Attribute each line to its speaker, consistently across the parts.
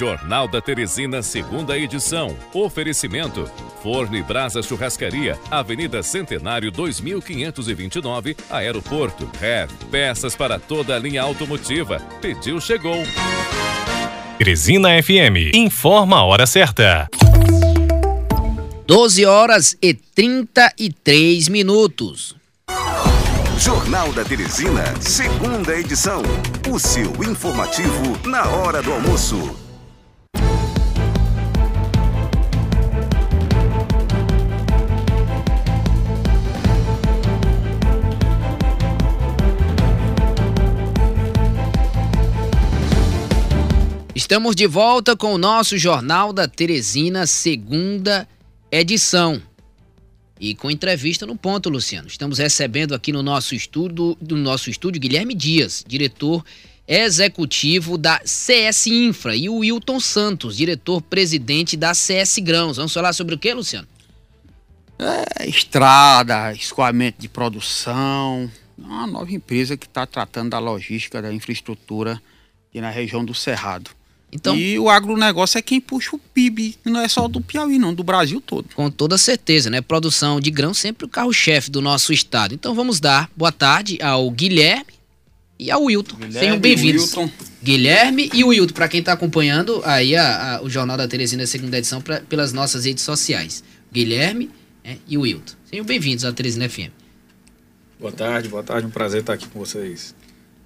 Speaker 1: Jornal da Teresina, segunda edição. Oferecimento: Forno e Brasa Churrascaria, Avenida Centenário 2529, Aeroporto. Red, peças para toda a linha automotiva. Pediu, chegou.
Speaker 2: Teresina FM, informa a hora certa.
Speaker 3: 12 horas e 33 minutos.
Speaker 4: Jornal da Teresina, segunda edição. O seu informativo na hora do almoço.
Speaker 3: Estamos de volta com o nosso Jornal da Teresina, segunda edição. E com entrevista no ponto, Luciano. Estamos recebendo aqui no nosso estúdio, no nosso estúdio Guilherme Dias, diretor executivo da CS Infra, e o Wilton Santos, diretor-presidente da CS Grãos. Vamos falar sobre o que, Luciano?
Speaker 5: É, estrada, escoamento de produção, uma nova empresa que está tratando da logística, da infraestrutura aqui na região do Cerrado. Então, e o agronegócio é quem puxa o PIB, não é só do Piauí, não, do Brasil todo.
Speaker 3: Com toda certeza, né? Produção de grão sempre o carro-chefe do nosso estado. Então vamos dar boa tarde ao Guilherme e ao Wilton. Guilherme Sejam bem-vindos. Guilherme e o Wilton, para quem está acompanhando aí a, a, o Jornal da Teresina, segunda edição, pra, pelas nossas redes sociais. Guilherme né, e o Wilton. Sejam bem-vindos à Teresina FM.
Speaker 6: Boa tarde, boa tarde, um prazer estar aqui com vocês.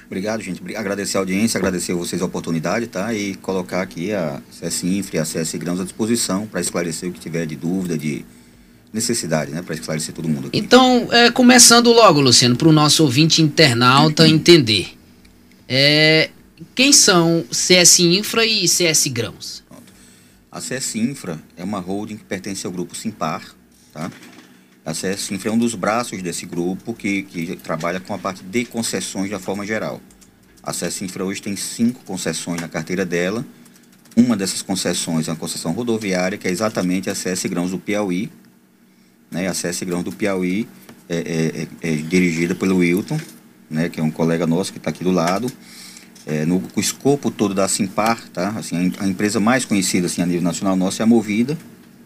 Speaker 7: Obrigado, gente. Agradecer a audiência, agradecer a vocês a oportunidade, tá? E colocar aqui a CS Infra e a CS Grãos à disposição para esclarecer o que tiver de dúvida, de necessidade, né? Para esclarecer todo mundo aqui.
Speaker 3: Então, é, começando logo, Luciano, para o nosso ouvinte internauta entender. É, quem são CS Infra e CS Grãos?
Speaker 7: A CS Infra é uma holding que pertence ao grupo Simpar, tá? A Infra é um dos braços desse grupo que, que trabalha com a parte de concessões da forma geral. A Infra hoje tem cinco concessões na carteira dela. Uma dessas concessões é uma concessão rodoviária, que é exatamente a CS Grãos do Piauí. Né? A CS Grãos do Piauí é, é, é, é dirigida pelo Wilton, né? que é um colega nosso que está aqui do lado. É, no, o escopo todo da Simpar, tá? assim, a, a, empresa mais conhecida assim, a nível nacional nossa é a Movida,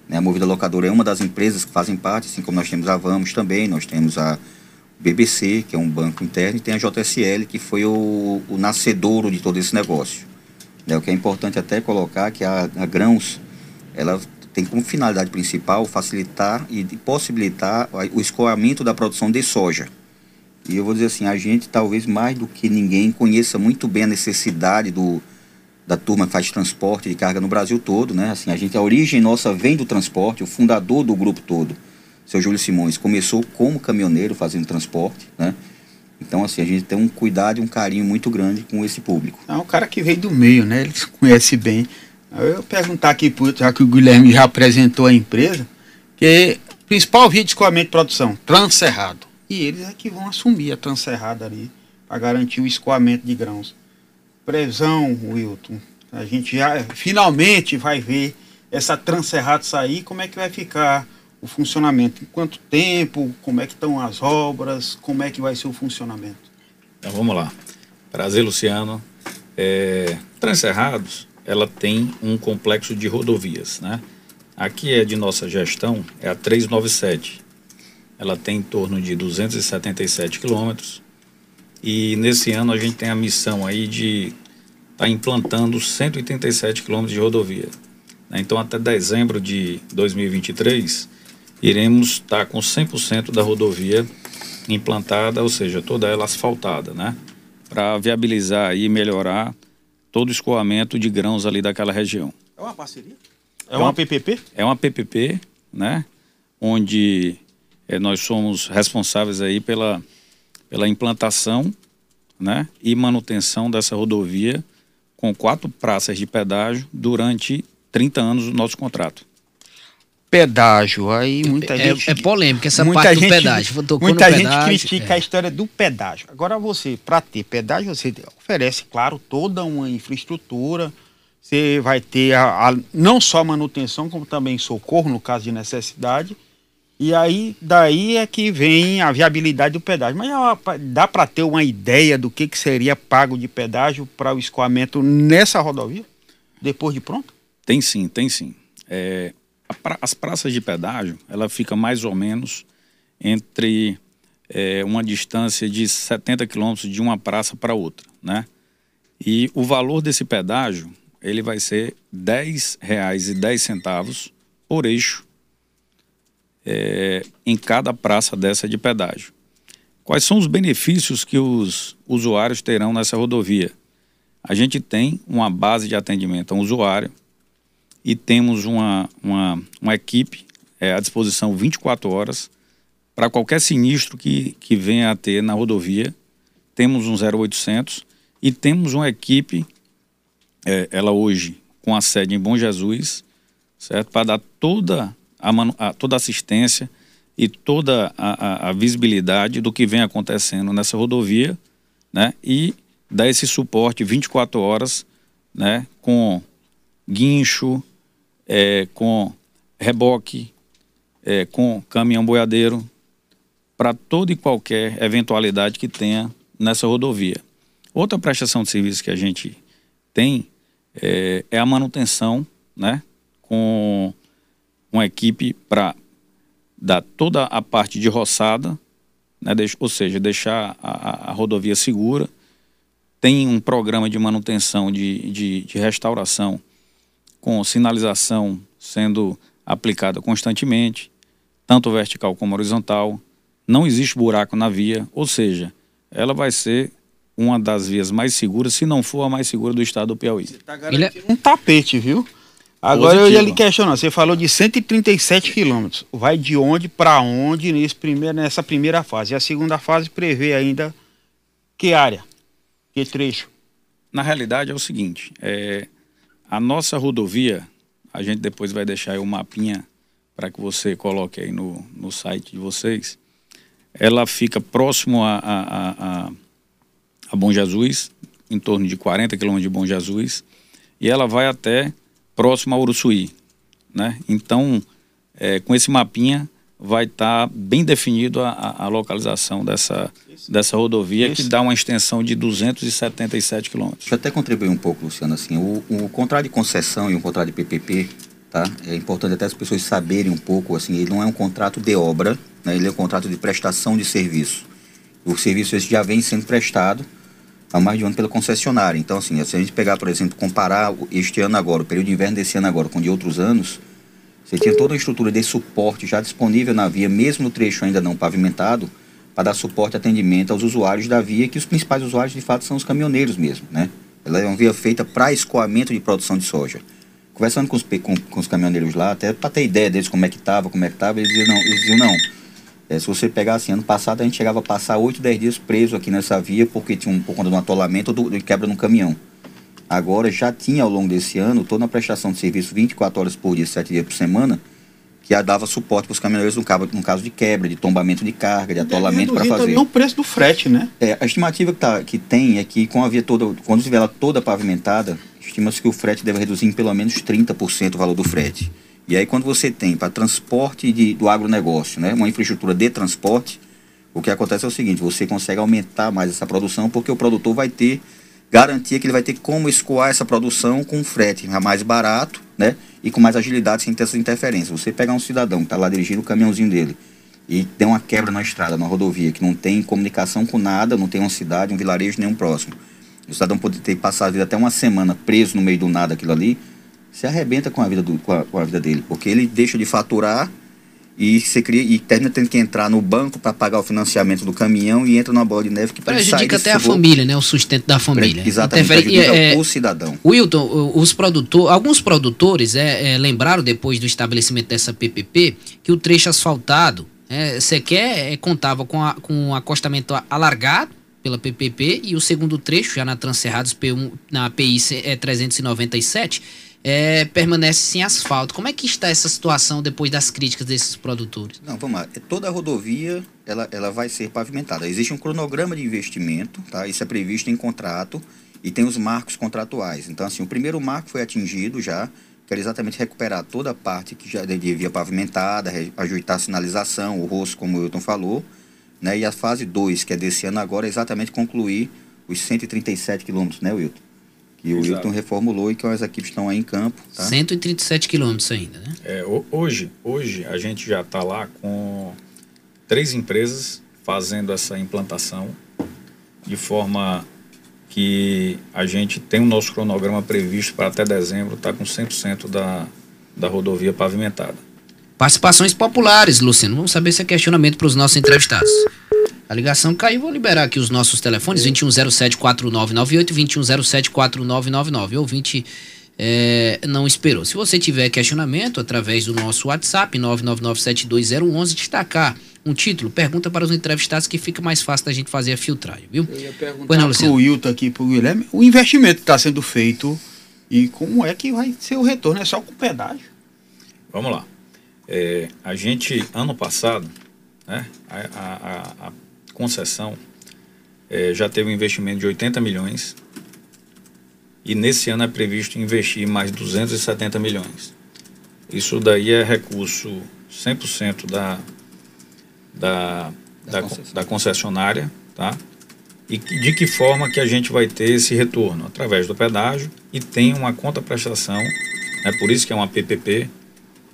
Speaker 7: né? A Movida Locadora é uma das empresas que fazem parte, assim como nós temos a Vamos também, nós temos a BBC, que é um banco interno, e tem a JSL, que foi o, o nascedouro de todo esse negócio. Né? O que é importante até colocar que a, a Grãos, ela tem como finalidade principal facilitar e possibilitar o escoamento da produção de soja. E eu vou dizer assim, a gente talvez mais do que ninguém conheça muito bem a necessidade do, da turma que faz transporte de carga no Brasil todo, né? Assim, a gente, a origem nossa vem do transporte, o fundador do grupo todo, seu Júlio Simões, começou como caminhoneiro fazendo transporte, né? Então, assim, a gente tem um cuidado e um carinho muito grande com esse público.
Speaker 5: É um cara que veio do meio, né? Ele conhece bem. Eu perguntar aqui, já que o Guilherme já apresentou a empresa, que é o principal via de escoamento de produção, Transerrado. E eles é que vão assumir a Transerrada ali para garantir o escoamento de grãos previsão, Wilton? A gente já finalmente vai ver essa Transerrado sair, como é que vai ficar o funcionamento? Em quanto tempo? Como é que estão as obras? Como é que vai ser o funcionamento?
Speaker 6: Então vamos lá. Prazer, Luciano. É, Transerrados, ela tem um complexo de rodovias, né? Aqui é de nossa gestão, é a 397. Ela tem em torno de 277 quilômetros e nesse ano a gente tem a missão aí de estar tá implantando 187 quilômetros de rodovia. Né? Então até dezembro de 2023 iremos estar tá com 100% da rodovia implantada, ou seja, toda ela asfaltada, né? Para viabilizar e melhorar todo o escoamento de grãos ali daquela região.
Speaker 5: É uma parceria? É, é uma, uma PPP?
Speaker 6: É uma PPP, né? Onde é, nós somos responsáveis aí pela pela implantação né, e manutenção dessa rodovia com quatro praças de pedágio durante 30 anos do nosso contrato.
Speaker 5: Pedágio, aí muita
Speaker 3: é,
Speaker 5: gente.
Speaker 3: É polêmica essa parte gente, do pedágio.
Speaker 5: muita gente pedágio, critica é. a história do pedágio. Agora você, para ter pedágio, você oferece, claro, toda uma infraestrutura. Você vai ter a, a, não só manutenção, como também socorro, no caso de necessidade e aí, daí é que vem a viabilidade do pedágio. Mas dá para ter uma ideia do que, que seria pago de pedágio para o escoamento nessa rodovia? depois de pronto?
Speaker 6: Tem sim, tem sim. É, pra, as praças de pedágio, ela fica mais ou menos entre é, uma distância de 70 quilômetros de uma praça para outra, né? E o valor desse pedágio, ele vai ser R$ 10,10 por eixo é, em cada praça dessa de pedágio. Quais são os benefícios que os usuários terão nessa rodovia? A gente tem uma base de atendimento ao usuário e temos uma, uma, uma equipe é, à disposição 24 horas para qualquer sinistro que, que venha a ter na rodovia. Temos um 0800 e temos uma equipe, é, ela hoje com a sede em Bom Jesus, certo? Para dar toda a, a, toda a assistência e toda a, a, visibilidade do que vem acontecendo nessa rodovia, né? E dar esse suporte 24 horas, né? Com guincho, é, com reboque, é, com caminhão boiadeiro, para toda e qualquer eventualidade que tenha nessa rodovia. Outra prestação de serviço que a gente tem é, é a manutenção, né? Com uma equipe para dar toda a parte de roçada, né, ou seja, deixar a, a, rodovia segura. Tem um programa de manutenção, de, de, de restauração, com sinalização sendo aplicada constantemente, tanto vertical como horizontal. Não existe buraco na via, ou seja, ela vai ser uma das vias mais seguras, se não for a mais segura do estado do Piauí. Você
Speaker 5: está garantindo é... um tapete, viu? Agora Positivo. eu ia lhe questionar, você falou de 137 quilômetros. Vai de onde para onde nesse primeiro, nessa primeira fase? E a segunda fase prevê ainda que área, que trecho?
Speaker 6: Na realidade é o seguinte, é, a nossa rodovia, a gente depois vai deixar aí o um mapinha para que você coloque aí no, no site de vocês. Ela fica próximo a, a, a, a Bom Jesus, em torno de 40 quilômetros de Bom Jesus, e ela vai até próximo a Uruçuí. Né? Então, é, com esse mapinha, vai estar tá bem definido a, a, localização dessa, dessa rodovia, que dá uma extensão de 277 quilômetros.
Speaker 7: Deixa eu até contribuir um pouco, Luciano. Assim, o, o contrato de concessão e o contrato de PPP, tá? é importante até as pessoas saberem um pouco, assim, ele não é um contrato de obra, né? ele é um contrato de prestação de serviço. O serviço esse já vem sendo prestado há mais de um ano pela concessionária. Então, assim, se a gente pegar, por exemplo, comparar este ano agora, o período de inverno desse ano agora com de outros anos, você tinha toda a estrutura de suporte já disponível na via, mesmo no trecho ainda não pavimentado, para dar suporte e atendimento aos usuários da via, que os principais usuários de fato são os caminhoneiros mesmo, né? Ela é uma via feita para escoamento de produção de soja. Conversando com os, com, com os caminhoneiros lá, até para ter ideia deles como é que estava, como é que estava, eles diziam não, eles diziam não é, se você pegar assim, ano passado a gente chegava a passar 8, 10 dias preso aqui nessa via porque tinha um, por conta de um atolamento ou de quebra no caminhão. Agora já tinha ao longo desse ano toda a prestação de serviço 24 horas por dia, 7 dias por semana, que dava suporte para os caminhoneiros no, cabo, no caso de quebra, de tombamento de carga, de atolamento para fazer.
Speaker 5: o preço do frete, né?
Speaker 7: É, a estimativa que, tá, que tem é que com a via toda, quando tiver ela toda pavimentada, estima-se que o frete deve reduzir em pelo menos 30% o valor do frete. E aí, quando você tem para transporte de, do agronegócio, né, uma infraestrutura de transporte, o que acontece é o seguinte: você consegue aumentar mais essa produção, porque o produtor vai ter garantia que ele vai ter como escoar essa produção com frete mais barato, né, e com mais agilidade sem ter essas interferências. Você pegar um cidadão que está lá dirigindo o caminhãozinho dele e tem uma quebra na estrada, na rodovia, que não tem comunicação com nada, não tem uma cidade, um vilarejo nenhum próximo. O cidadão pode ter passado até uma semana preso no meio do nada aquilo ali, se arrebenta com a vida, do, com, a, com a vida dele, porque ele deixa de faturar e você cria e termina tendo que entrar no banco para pagar o financiamento do caminhão e entra numa bola de neve que
Speaker 3: prejudica até a família, né? O sustento da família.
Speaker 7: Exatamente. Interfere, é, o cidadão.
Speaker 3: Wilton, os produtor, alguns produtores é, é, lembraram depois do estabelecimento dessa PPP que o trecho asfaltado é, sequer é, contava com, a, com um acostamento alargado pela PPP e o segundo trecho já na Transcerrados P1, na PI é 397 é, permanece sem asfalto. Como é que está essa situação depois das críticas desses produtores?
Speaker 7: Não, vamos lá. É, toda a rodovia ela, ela vai ser pavimentada. Existe um cronograma de investimento, tá? Isso é previsto em contrato e tem os marcos contratuais. Então, assim, o primeiro marco foi atingido já, que era exatamente recuperar toda a parte que já devia pavimentada, ajeitar a sinalização, o rosto, como o Wilton falou, né? E a fase 2, que é desse ano agora, é exatamente concluir os 137 quilômetros, né, Wilton? Que o
Speaker 6: Exato.
Speaker 7: Wilton reformulou e que as equipes estão aí em campo. Tá?
Speaker 3: 137 quilômetros ainda, né?
Speaker 6: É, ho- hoje, hoje a gente já está lá com três empresas fazendo essa implantação de forma que a gente tem o nosso cronograma previsto para até dezembro estar com 100% da, da rodovia pavimentada.
Speaker 3: Participações populares, Luciano. Vamos saber se é questionamento para os nossos entrevistados. A ligação caiu, vou liberar aqui os nossos telefones, 2107-4998 2107-4999. Ouvinte é, não esperou. Se você tiver questionamento, através do nosso WhatsApp, 999720111, destacar um título, pergunta para os entrevistados que fica mais fácil da gente fazer a filtragem, viu?
Speaker 5: Eu ia perguntar pro
Speaker 3: Luciano.
Speaker 5: Wilton aqui, pro Guilherme, o investimento que está sendo feito e como é que vai ser o retorno? É só com pedágio?
Speaker 6: Vamos lá. É, a gente, ano passado, né, a- a- a concessão é, já teve um investimento de 80 milhões e nesse ano é previsto investir mais 270 milhões. Isso daí é recurso 100% da, da, da, da concessionária, tá? E de que forma que a gente vai ter esse retorno? Através do pedágio e tem uma contraprestação, é por isso que é uma PPP,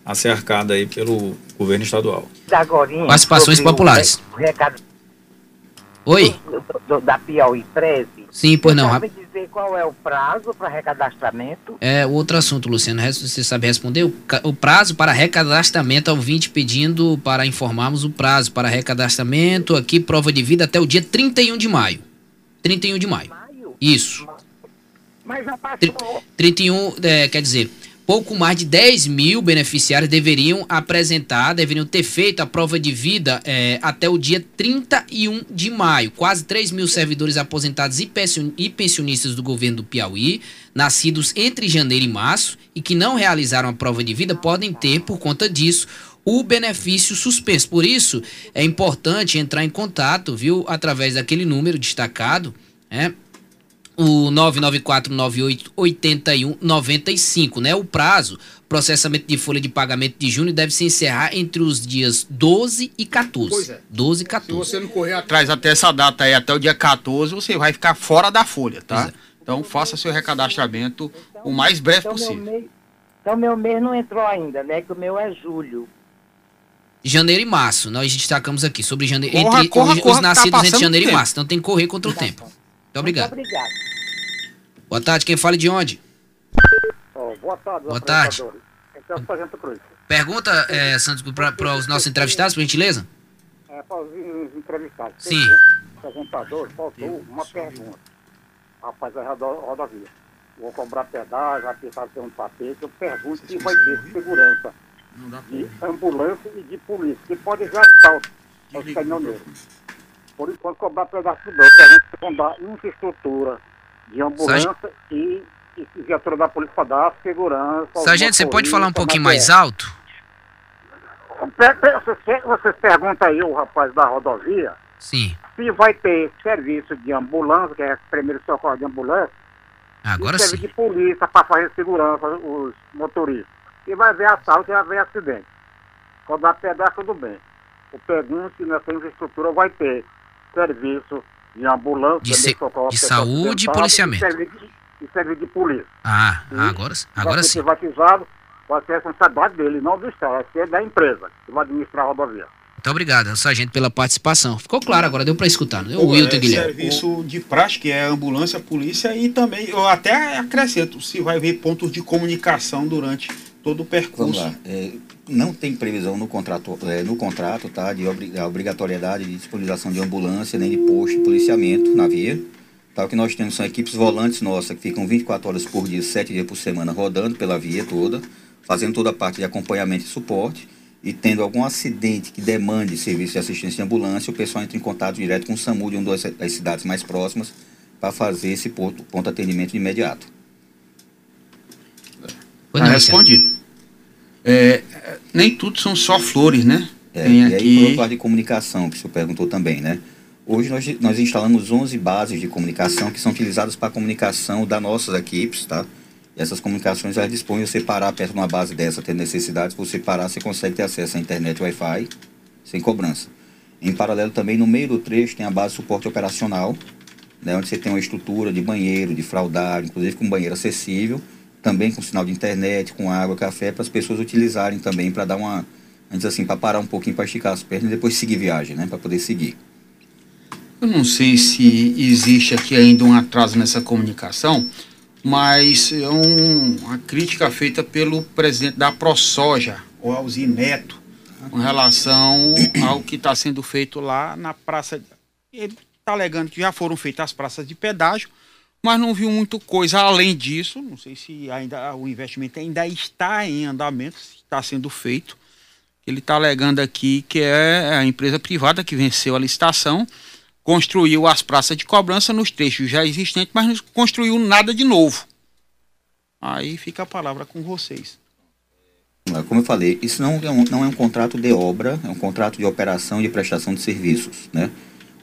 Speaker 6: a ser arcada aí pelo governo estadual.
Speaker 8: Dagorinha,
Speaker 3: Participações
Speaker 8: o
Speaker 3: populares.
Speaker 8: re- recado
Speaker 3: Oi?
Speaker 8: do- do- da Piauí 13.
Speaker 3: Sim, pois não.
Speaker 8: Sabe dizer qual é o prazo para recadastramento?
Speaker 3: É outro assunto, Luciano. Você sabe responder? O, o prazo para recadastramento, ao ouvinte pedindo para informarmos o prazo para recadastramento, aqui, prova de vida, até o dia 31 de maio. 31 de maio.
Speaker 8: Maio?
Speaker 3: Isso.
Speaker 8: Mas já passou.
Speaker 3: 31, é, quer dizer, pouco mais de 10 mil beneficiários deveriam apresentar, deveriam ter feito a prova de vida é, até o dia 31 de maio. Quase 3 mil servidores aposentados e pension- pensionistas do governo do Piauí, nascidos entre janeiro e março e que não realizaram a prova de vida, podem ter, por conta disso, o benefício suspenso. Por isso, é importante entrar em contato, viu, através daquele número destacado, né? O 994988195, né? O prazo, processamento de folha de pagamento de junho deve se encerrar entre os dias 12 e 14.
Speaker 5: Pois é.
Speaker 3: 12 e
Speaker 5: Se
Speaker 3: 14.
Speaker 5: você não correr atrás até essa data aí, até o dia 14, você vai ficar fora da folha, tá?
Speaker 3: É.
Speaker 5: Então faça seu recadastramento o mais breve
Speaker 8: Então meu,
Speaker 5: possível.
Speaker 8: mês, então meu mês não entrou ainda, né? Que o meu é julho.
Speaker 3: Janeiro e março, nós destacamos aqui sobre janeiro,
Speaker 5: Corra,
Speaker 3: entre
Speaker 5: corra,
Speaker 3: os,
Speaker 5: corra,
Speaker 3: os
Speaker 5: tá
Speaker 3: nascidos entre
Speaker 5: passando
Speaker 3: janeiro e
Speaker 5: tempo.
Speaker 3: março. Então tem que correr contra o tempo. Muito obrigado.
Speaker 8: Muito obrigado.
Speaker 3: Boa tarde, quem fala de onde?
Speaker 9: boa tarde,
Speaker 3: Boa tarde.
Speaker 9: apresentadores. Esse é o Sargento Cruz.
Speaker 3: Pergunta, é, Santos, para os nossos entrevistados, por gentileza?
Speaker 9: É, para os entrevistados.
Speaker 3: Sim.
Speaker 9: O apresentador faltou uma pergunta. Rapaz, é rodo- rodovia. Vou cobrar pedágio, vai precisar ter um tapete. Eu pergunto se vai ter segurança de ambulância e de polícia, que pode ser assalto aos caminhoneiros. Por enquanto, cobrar pedaço do pergunto se dar infraestrutura de ambulância e, e viatura da polícia para dar segurança.
Speaker 3: Sargento, você pode falar um pouquinho
Speaker 9: na
Speaker 3: mais
Speaker 9: BR.
Speaker 3: alto?
Speaker 9: Vocês, per- vocês perguntam aí, o rapaz da rodovia,
Speaker 3: Sim.
Speaker 9: se vai ter serviço de ambulância, que é primeiro socorro de ambulância,
Speaker 3: Agora
Speaker 9: e
Speaker 3: sim.
Speaker 9: serviço de polícia para fazer segurança os motoristas. E vai haver assalto e vai haver acidente. Quando dá pedaço, tudo bem. Eu pergunto se nessa infraestrutura vai ter serviço de ambulância,
Speaker 3: De se- de saúde e policiamento.
Speaker 9: E serviço de, e serviço de polícia.
Speaker 3: Ah, agora, agora
Speaker 9: vai ser
Speaker 3: sim.
Speaker 9: privatizado, vai ser responsabilidade dele, não do Estado, vai ser da empresa que vai administrar a rodovia.
Speaker 3: Muito obrigado, sargento, pela participação. Ficou claro agora, deu para escutar, não deu? O
Speaker 5: Pô,
Speaker 3: Wilton
Speaker 5: é
Speaker 3: Guilherme.
Speaker 5: serviço de prática, que é ambulância, polícia e também, eu até acrescento, se vai ver pontos de comunicação durante todo o
Speaker 7: Vamos
Speaker 5: percurso.
Speaker 7: lá. É, não tem previsão no contrato, é, no contrato tá, de obri- a obrigatoriedade de disponibilização de ambulância, nem de posto de policiamento na via. Tá, o que nós temos são equipes volantes nossas que ficam 24 horas por dia, 7 dias por semana, rodando pela via toda, fazendo toda a parte de acompanhamento e suporte. E tendo algum acidente que demande serviço de assistência de ambulância, o pessoal entra em contato direto com o SAMU de uma das cidades mais próximas para fazer esse ponto, ponto atendimento de imediato.
Speaker 3: Pois
Speaker 5: Tá
Speaker 3: não, Luciano.
Speaker 5: respondido. É, nem tudo são só flores, né?
Speaker 7: É,
Speaker 5: Tem
Speaker 7: e aí, por
Speaker 5: aqui.
Speaker 7: outro lado de comunicação, que o senhor perguntou também, né? Hoje nós, nós instalamos 11 bases de comunicação que são utilizadas para a comunicação das nossas equipes, tá? E essas comunicações elas dispõem você parar perto de uma base dessa, ter necessidade, se você parar, você consegue ter acesso à internet Wi-Fi sem cobrança. Em paralelo também, no meio do trecho, tem a base de suporte operacional, né, onde você tem uma estrutura de banheiro, de fraldário, inclusive com banheiro acessível, também com sinal de internet, com água, café, para as pessoas utilizarem também para dar uma, antes assim, para parar um pouquinho, para esticar as pernas e depois seguir viagem, né, para poder seguir.
Speaker 5: Eu não sei se existe aqui ainda um atraso nessa comunicação, mas é um, uma crítica feita pelo presidente da ProSoja, o Alzi Neto, com relação ao que está sendo feito lá na praça. Ele está alegando que já foram feitas as praças de pedágio, mas não viu muito coisa além disso. Não sei se ainda o investimento ainda está em andamento, está sendo feito. Ele está alegando aqui que é a empresa privada que venceu a licitação, construiu as praças de cobrança nos trechos já existentes, mas não construiu nada de novo. Aí fica a palavra com vocês.
Speaker 7: Como eu falei, isso não é, um, não é um contrato de obra, é um contrato de operação e de prestação de serviços. Né?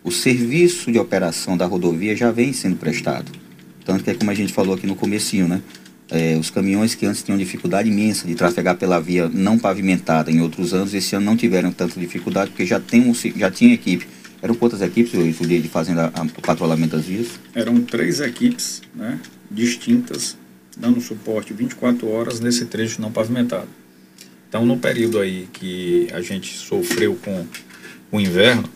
Speaker 7: O serviço de operação da rodovia já vem sendo prestado. Tanto que é como a gente falou aqui no comecinho, né? É, os caminhões que antes tinham dificuldade imensa de trafegar pela via não pavimentada em outros anos, esse ano não tiveram tanta dificuldade, porque já, tem um, já tinha equipe. Eram quantas equipes isso, de, de fazendo o patrulhamento das vias?
Speaker 6: Eram três equipes né, distintas, dando suporte 24 horas nesse trecho não pavimentado. Então, no período aí que a gente sofreu com o inverno,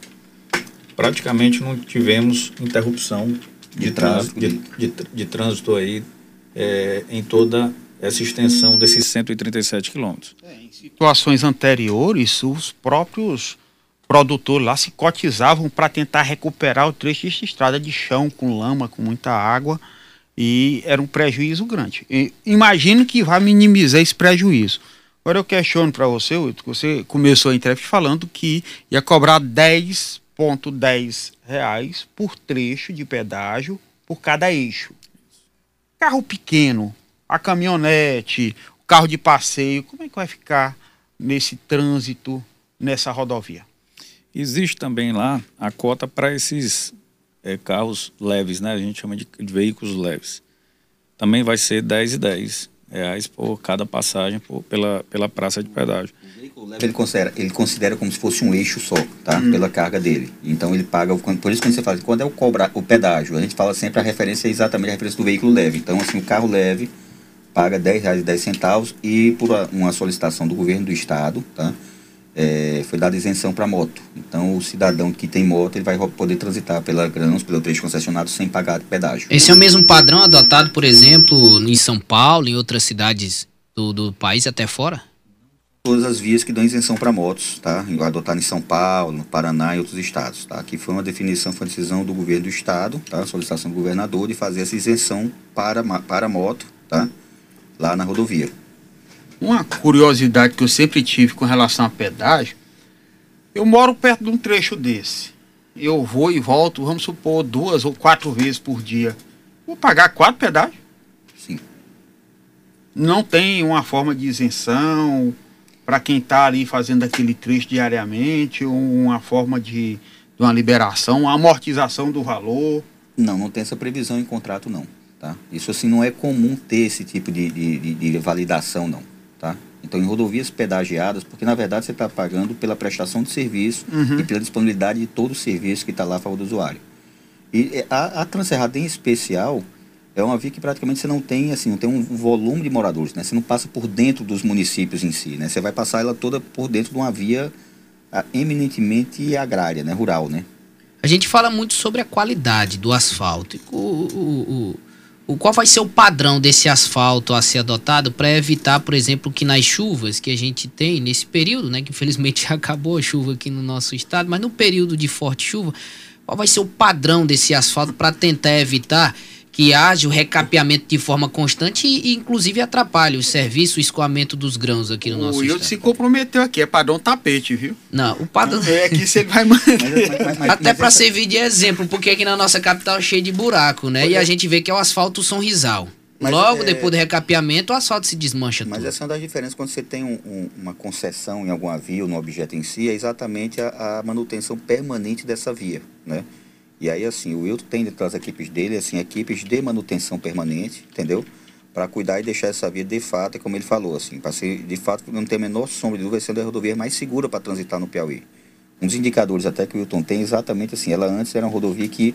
Speaker 6: praticamente não tivemos interrupção de, trânsito, de, de, de trânsito aí é, em toda essa extensão desses 137 quilômetros.
Speaker 5: É, em situações anteriores, os próprios produtores lá se cotizavam para tentar recuperar o trecho de estrada de chão, com lama, com muita água, e era um prejuízo grande. E imagino que vai minimizar esse prejuízo. Agora eu questiono para você, Wilton, você começou a entrevista falando que ia cobrar 10 1.10 por trecho de pedágio por cada eixo. Carro pequeno, a caminhonete, o carro de passeio, como é que vai ficar nesse trânsito nessa rodovia?
Speaker 6: Existe também lá a cota para esses é, carros leves, né? A gente chama de, de, veículos leves. Também vai ser 10 e 10,10 reais por cada passagem por, pela, pela praça de pedágio.
Speaker 7: Ele considera, ele considera como se fosse um eixo só, tá? Hum. Pela carga dele. Então ele paga, por isso que você fala, quando é o, cobra, o pedágio, a gente fala sempre a referência é exatamente a referência do veículo leve. Então, assim, o carro leve paga R$ 10,10 e por uma solicitação do governo do estado, tá? É, foi dada isenção para moto. Então, o cidadão que tem moto, ele vai poder transitar pela Grãos, pelo trecho concessionado, sem pagar pedágio.
Speaker 3: Esse é o mesmo padrão adotado, por exemplo, em São Paulo, em outras cidades do, do país, até fora?
Speaker 7: Todas as vias que dão isenção para motos, tá? Adotado em São Paulo, no Paraná e outros estados, tá? Aqui foi uma definição, foi uma decisão do governo do estado, tá? Solicitação do governador de fazer essa isenção para, para moto, tá? Lá na rodovia.
Speaker 5: Uma curiosidade que eu sempre tive com relação a pedágio, eu moro perto de um trecho desse. Eu vou e volto, vamos supor, duas ou quatro vezes por dia. Vou pagar quatro pedágios?
Speaker 7: Sim.
Speaker 5: Não tem uma forma de isenção para quem está ali fazendo aquele trecho diariamente, uma forma de, de uma liberação, uma amortização do valor?
Speaker 7: Não, não tem essa previsão em contrato, não. Tá? Isso assim não é comum ter esse tipo de, de, de validação, não. Tá? Então, em rodovias pedagiadas, porque na verdade você está pagando pela prestação de serviço uhum. e pela disponibilidade de todo o serviço que está lá a favor do usuário. E é, a, a Transerrada em especial é uma via que praticamente você não tem assim, não tem um volume de moradores, né? Você não passa por dentro dos municípios em si, né? Você vai passar ela toda por dentro de uma via ah, eminentemente agrária, né? Rural, né?
Speaker 3: A gente fala muito sobre a qualidade do asfalto. O, o, o, o qual vai ser o padrão desse asfalto a ser adotado para evitar, por exemplo, que nas chuvas que a gente tem nesse período, né, que infelizmente já acabou a chuva aqui no nosso estado, mas no período de forte chuva, qual vai ser o padrão desse asfalto para tentar evitar que haja o recapeamento de forma constante e, inclusive, atrapalhe o serviço, o escoamento dos grãos aqui no o nosso
Speaker 5: estado. O se comprometeu aqui, é padrão tapete, viu?
Speaker 3: Não, o padrão...
Speaker 5: É aqui você vai manter.
Speaker 3: Até para essa... servir de exemplo, porque aqui na nossa capital é cheio de buraco, né? e a gente vê que é o asfalto São Rizal. Mas Logo é... depois do recapeamento, o asfalto se desmancha
Speaker 7: Mas
Speaker 3: tudo.
Speaker 7: essa é uma das diferenças quando você tem um, um, uma concessão em alguma via ou no objeto em si, é exatamente a, a manutenção permanente dessa via, né? E aí, assim, o Wilton tem dentro das equipes dele, assim, equipes de manutenção permanente, entendeu? Para cuidar e deixar essa via de fato, é como ele falou, assim, para ser, de fato, não ter a menor sombra de dúvida, sendo a rodovia mais segura para transitar no Piauí. Um dos indicadores até que o Wilton tem é exatamente assim, ela antes era uma rodovia que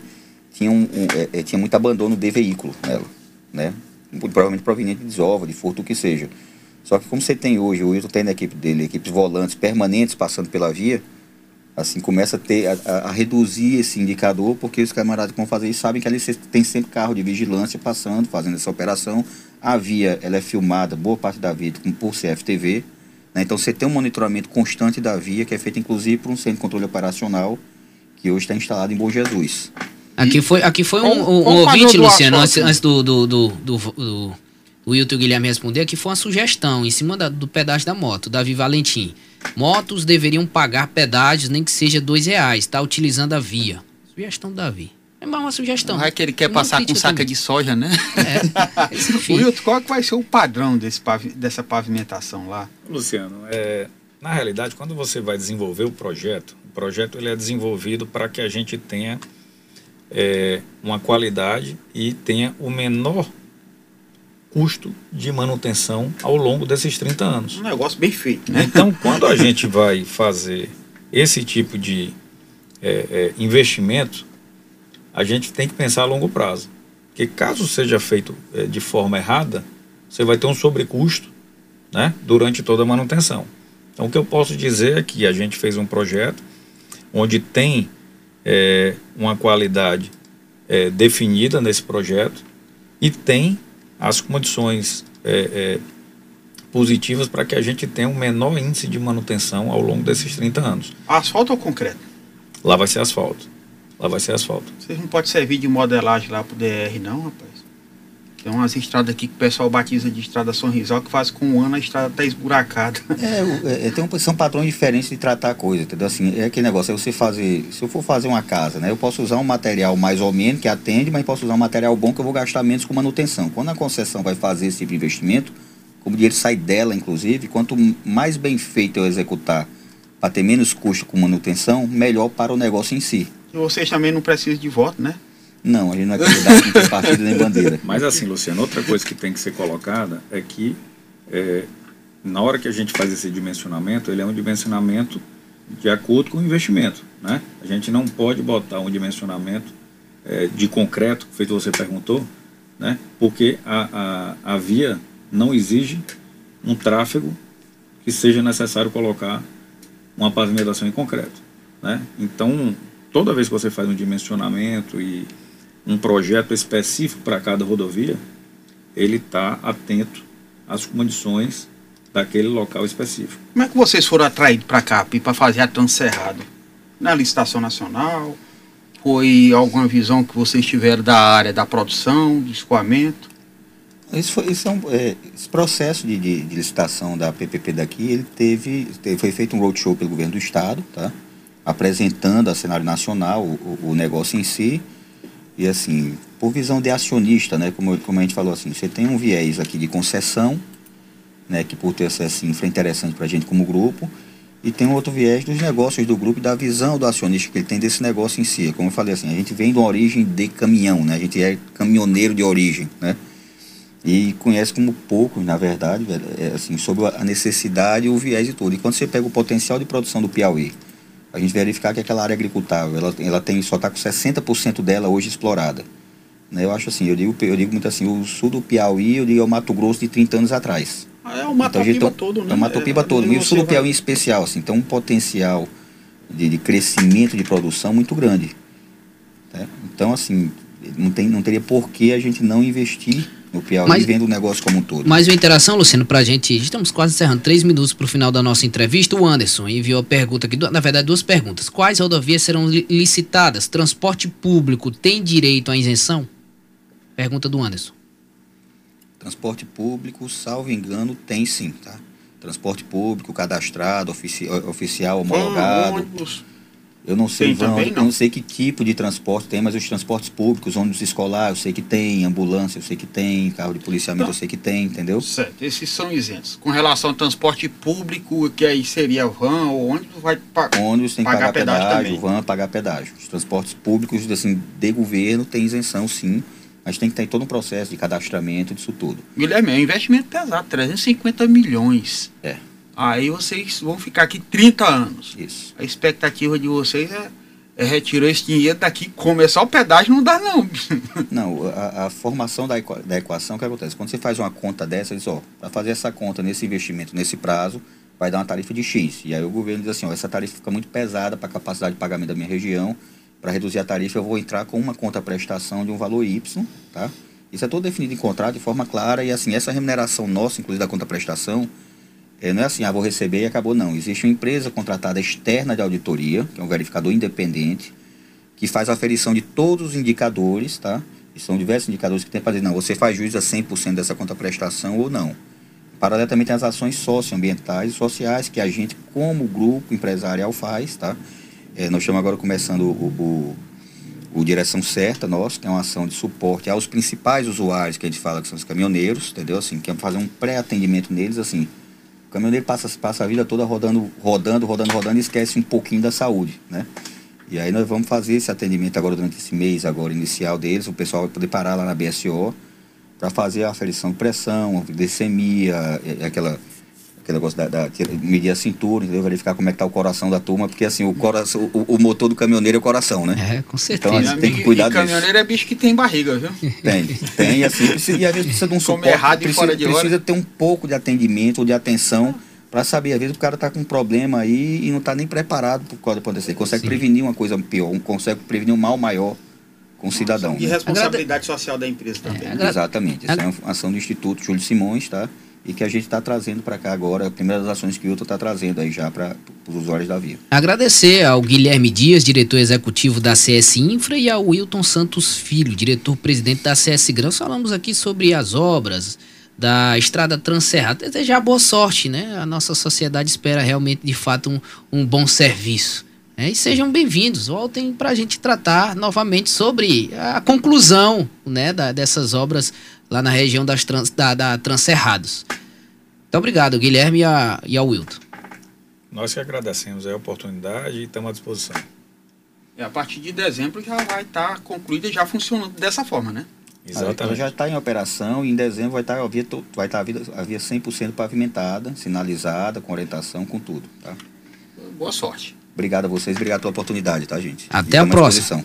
Speaker 7: tinha, um, um, é, é, tinha muito abandono de veículo nela, né? Provavelmente proveniente de desova, de furto, o que seja. Só que como você tem hoje, o Wilton tem na equipe dele, equipes volantes permanentes passando pela via, assim começa a ter a, a, reduzir esse indicador, porque os camaradas que vão fazer isso sabem que ali você tem sempre carro de vigilância passando, fazendo essa operação. A via ela é filmada, boa parte da via por CFTV. Né? Então você tem um monitoramento constante da via, que é feito inclusive por um centro de controle operacional, que hoje está instalado em Bom Jesus.
Speaker 3: Aqui foi, aqui foi um, um, um ouvinte, Luciano, antes, antes do, do, do, do, do o Wilton Guilherme responder, que foi uma sugestão em cima da, do pedágio da moto, Davi Valentim. Motos deveriam pagar pedágios, nem que seja dois reais, tá utilizando a via. Sugestão do Davi. É uma sugestão.
Speaker 5: Não é que ele quer passar com saca também. de soja, né?
Speaker 3: É.
Speaker 5: Wilton, qual que vai ser o padrão desse, dessa pavimentação lá?
Speaker 6: Luciano, é, na realidade, quando você vai desenvolver o projeto, o projeto ele é desenvolvido para que a gente tenha é, uma qualidade e tenha o menor custo de manutenção ao longo desses 30 anos.
Speaker 5: Um negócio bem feito, né?
Speaker 6: Então, quando a gente vai fazer esse tipo de é, é, investimento, a gente tem que pensar a longo prazo. Porque caso seja feito é, de forma errada, você vai ter um sobrecusto né, durante toda a manutenção. Então, o que eu posso dizer é que a gente fez um projeto onde tem é, uma qualidade é, definida nesse projeto e tem as condições é, é, positivas para que a gente tenha um menor índice de manutenção ao longo desses 30 anos.
Speaker 5: Asfalto ou concreto?
Speaker 6: Lá vai ser asfalto. Lá vai ser asfalto.
Speaker 5: Vocês não pode servir de modelagem lá pro DR, não, rapaz? Tem umas estradas aqui que o pessoal batiza de estrada Sorrisal que faz com um ano a estrada tá esburacada.
Speaker 7: É, é tem um, são padrões diferentes de tratar a coisa, entendeu? Assim, é aquele negócio, é você fazer, se eu for fazer uma casa, né, eu posso usar um material mais ou menos que atende, mas posso usar um material bom que eu vou gastar menos com manutenção. Quando a concessão vai fazer esse tipo de investimento, como o dinheiro sai dela, inclusive, quanto mais bem feito eu executar para ter menos custo com manutenção, melhor para o negócio em si.
Speaker 5: E vocês também não precisam de voto, né?
Speaker 7: Não, a gente não é candidato, não partido nem bandeira.
Speaker 6: Mas assim, Luciano, outra coisa que tem que ser colocada é que é, na hora que a gente faz esse dimensionamento, ele é um dimensionamento de acordo com o investimento. Né? A gente não pode botar um dimensionamento é, de concreto, feito você perguntou, né? porque a, a, a via não exige um tráfego que seja necessário colocar uma pavimentação em concreto. Né? Então, toda vez que você faz um dimensionamento e um projeto específico para cada rodovia, ele está atento às condições daquele local específico.
Speaker 5: Como é que vocês foram atraídos para cá, para fazer a Transerrado? Na licitação nacional? Foi alguma visão que vocês tiveram da área da produção, do escoamento?
Speaker 7: Isso foi, isso é um, é, esse processo de, de, de, licitação da PPP daqui, ele teve, teve, foi feito um roadshow pelo governo do estado, tá? apresentando a cenário nacional o, o negócio em si, e assim, por visão de acionista, né, como, como a gente falou assim, você tem um viés aqui de concessão, né, que por ter infra é interessante para a gente como grupo, e tem outro viés dos negócios do grupo e da visão do acionista que ele tem desse negócio em si. Como eu falei assim, a gente vem de uma origem de caminhão, né, a gente é caminhoneiro de origem, né, e conhece como poucos, na verdade, é, assim, sobre a necessidade, o viés e tudo. E quando você pega o potencial de produção do Piauí, a gente verificar que aquela área agricultável, ela, ela tem, só está com 60% dela hoje explorada. Né? Eu acho assim, eu digo, eu digo muito assim, o sul do Piauí, eu digo é o Mato Grosso de 30 anos atrás.
Speaker 5: Ah, é o Mato então, Piba todo, né?
Speaker 7: É o Mato Piba é, todo, e o sul do Piauí vai... em especial, assim, tem um potencial de, de crescimento de produção muito grande. Né? Então, assim, não, tem, não teria por que a gente não investir no Piauí, mas, vendo o negócio como um todo.
Speaker 3: Mais uma interação, Luciano, pra gente. Estamos quase encerrando três minutos para o final da nossa entrevista. O Anderson enviou a pergunta aqui, na verdade, duas perguntas. Quais rodovias serão licitadas? Transporte público tem direito à isenção? Pergunta do Anderson.
Speaker 7: Transporte público, salvo engano, tem sim, tá? Transporte público, cadastrado, ofici oficial, homologado. Ônibus. Eu não sei, vão, também, não. não sei que tipo de transporte tem, mas os transportes públicos, ônibus escolar, eu sei que tem, ambulância, eu sei que tem, carro de policiamento, eu sei que tem, entendeu?
Speaker 5: Certo, esses são isentos. Com relação ao transporte público, que aí seria van ou ônibus, vai pagar.
Speaker 7: Ônibus tem que pagar, pagar pedágio, pedágio van pagar pedágio. Os transportes públicos, assim, de governo, tem isenção sim, mas tem que ter todo um processo de cadastramento disso tudo.
Speaker 5: Guilherme, é um investimento pesado, 350 milhões.
Speaker 7: É.
Speaker 5: Aí vocês vão ficar aqui 30 anos.
Speaker 7: Isso.
Speaker 5: A expectativa de vocês é, é, retirou esse dinheiro daqui, começar o pedágio não dá não.
Speaker 7: Não, a, a formação da, equa, da equação, o que acontece? Quando você faz uma conta dessa, diz, ó, para fazer essa conta nesse investimento, nesse prazo, vai dar uma tarifa de X. E aí o governo diz assim, ó, essa tarifa fica muito pesada para a capacidade de pagamento da minha região, para reduzir a tarifa eu vou entrar com uma conta prestação de um valor Y, tá? Isso é tudo definido em contrato de forma clara e assim, essa remuneração nossa, inclusive da conta prestação, é, não é assim, ah, vou receber e acabou, não. Existe uma empresa contratada externa de auditoria, que é um verificador independente, que faz a aferição de todos os indicadores, tá? E são diversos indicadores que tem para dizer, não, você faz juízo a 100% dessa contraprestação ou não. Paralelo também tem as ações socioambientais e sociais que a gente, como grupo empresarial, faz, tá? É, nós estamos agora começando o, o, o, Direção Certa nosso, que é uma ação de suporte aos principais usuários, que a gente fala que são os caminhoneiros, entendeu? Assim, que é fazer um pré-atendimento neles, assim, o caminhoneiro passa, passa a vida toda rodando, rodando, rodando, rodando e esquece um pouquinho da saúde, né? E aí nós vamos fazer esse atendimento agora durante esse mês agora inicial deles, o pessoal vai poder parar lá na BSO para fazer a aferição de pressão, glicemia, é, é aquela aquele negócio da, da medir a cintura, entendeu? verificar como é que tá o coração da turma, porque assim, o coração, o, o motor do caminhoneiro é o coração, né?
Speaker 3: É, com certeza.
Speaker 7: Então a gente tem que cuidar
Speaker 5: e caminhoneiro é bicho que tem barriga, viu?
Speaker 7: Tem, tem, assim, precisa, e às vezes precisa de um suporte,
Speaker 5: errado
Speaker 7: precisa,
Speaker 5: fora de
Speaker 7: precisa
Speaker 5: hora.
Speaker 7: ter um pouco de atendimento ou de atenção para saber, às vezes o cara tá com um problema aí e não tá nem preparado para o que pode acontecer. Consegue
Speaker 3: Sim.
Speaker 7: prevenir uma coisa pior, um- consegue prevenir um mal maior com o cidadão.
Speaker 5: E
Speaker 7: né?
Speaker 5: responsabilidade social da empresa também.
Speaker 3: Agra-
Speaker 7: Exatamente. Essa
Speaker 3: Agra-
Speaker 7: é uma ação do Instituto Júlio Simões, tá? E que a gente está trazendo para cá agora, a primeira das ações que o Hilton está trazendo aí já para os usuários da Via.
Speaker 3: Agradecer ao Guilherme Dias, diretor executivo da CS Infra, e ao Wilton Santos Filho, diretor-presidente da CS Grãos. Falamos aqui sobre as obras da Estrada Transserrada. Desejar boa sorte, né? A nossa sociedade espera realmente, de fato, um, um bom serviço. Né? E sejam bem-vindos. Voltem para a gente tratar novamente sobre a conclusão né, da- dessas obras lá na região das trans, da, da Transcerrados. Muito obrigado, Guilherme e, a, e ao Wilton.
Speaker 6: Nós que agradecemos a oportunidade e estamos à disposição.
Speaker 5: E a partir de dezembro já vai estar concluída e já funcionando dessa forma, né?
Speaker 7: Ela
Speaker 6: Exatamente.
Speaker 7: já está em operação e em dezembro vai estar a via, vai estar a via, a via 100% pavimentada, sinalizada, com orientação, com tudo, tá?
Speaker 5: Boa sorte.
Speaker 7: Obrigado a vocês, obrigado pela oportunidade, tá, gente?
Speaker 3: Até a próxima.